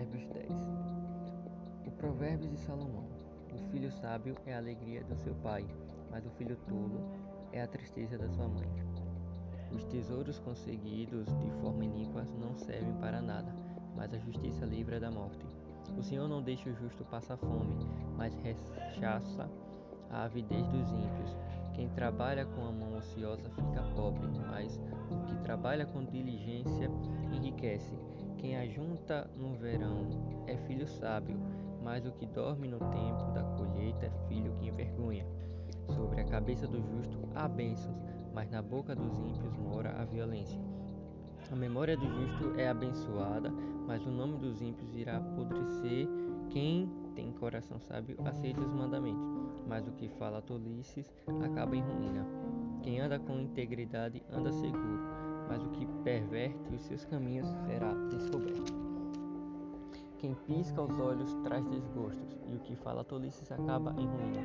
Provérbios 10. O provérbio de Salomão: O filho sábio é a alegria do seu pai, mas o filho tolo é a tristeza da sua mãe. Os tesouros conseguidos de forma iníqua não servem para nada, mas a justiça livra da morte. O Senhor não deixa o justo passar fome, mas rechaça a avidez dos ímpios. Quem trabalha com a mão ociosa fica pobre, mas o que trabalha com diligência enriquece. Quem ajunta no verão é filho sábio, mas o que dorme no tempo da colheita é filho que envergonha. Sobre a cabeça do justo há bênçãos, mas na boca dos ímpios mora a violência. A memória do justo é abençoada, mas o nome dos ímpios irá apodrecer. Quem tem coração sábio aceita os mandamentos, mas o que fala tolices acaba em ruína. Quem anda com integridade anda seguro, mas o que perverte os seus caminhos será descoberto. Quem pisca os olhos traz desgostos, e o que fala tolices acaba em ruína.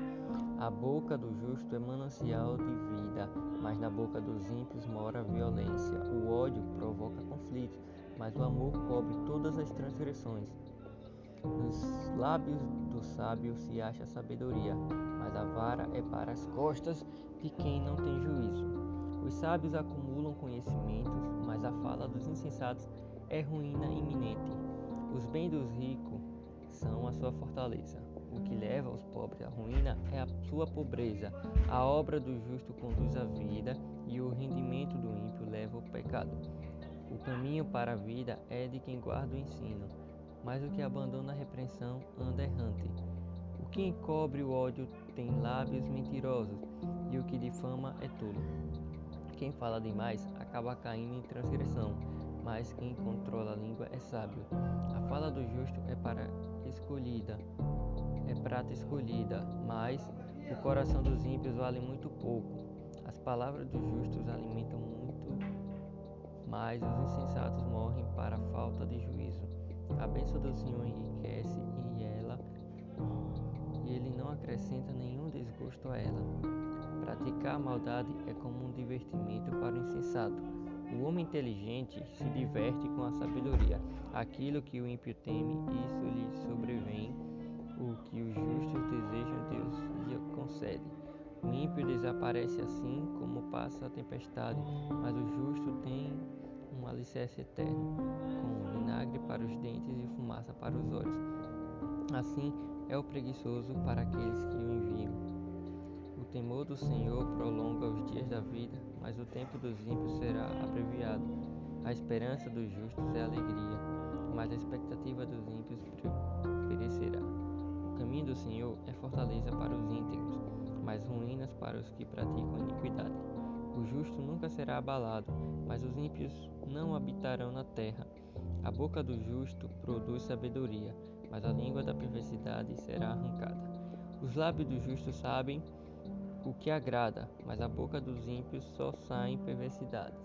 A boca do justo é manancial de vida, mas na boca dos ímpios mora violência. O ódio provoca conflitos, mas o amor cobre todas as transgressões. Nos lábios do sábio se acha sabedoria, mas a vara é para as costas de quem não tem juízo. Os sábios acumulam conhecimentos, mas a fala dos insensatos é ruína iminente. Os bens dos ricos são a sua fortaleza. O que leva os pobres à ruína é a sua pobreza. A obra do justo conduz à vida e o rendimento do ímpio leva ao pecado. O caminho para a vida é de quem guarda o ensino, mas o que abandona a repreensão anda errante. O que encobre o ódio tem lábios mentirosos, e o que difama é tolo. Quem fala demais acaba caindo em transgressão mas quem controla a língua é sábio. A fala do justo é para escolhida, é prata escolhida, mas o coração dos ímpios vale muito pouco. As palavras dos justos alimentam muito, mas os insensatos morrem para falta de juízo. A bênção do Senhor enriquece e ela e ele não acrescenta nenhum desgosto a ela. Praticar a maldade é como um divertimento para o insensato o homem inteligente se diverte com a sabedoria. Aquilo que o ímpio teme, isso lhe sobrevém. O que os justos desejam, Deus lhe concede. O ímpio desaparece assim como passa a tempestade, mas o justo tem um alicerce eterno, com vinagre para os dentes e fumaça para os olhos. Assim é o preguiçoso para aqueles que o enviam. Do Senhor prolonga os dias da vida, mas o tempo dos ímpios será abreviado. A esperança dos justos é alegria, mas a expectativa dos ímpios perecerá. O caminho do Senhor é fortaleza para os íntegros, mas ruínas para os que praticam iniquidade. O justo nunca será abalado, mas os ímpios não habitarão na terra. A boca do justo produz sabedoria, mas a língua da perversidade será arrancada. Os lábios do justo sabem o que agrada, mas a boca dos ímpios só saem perversidades.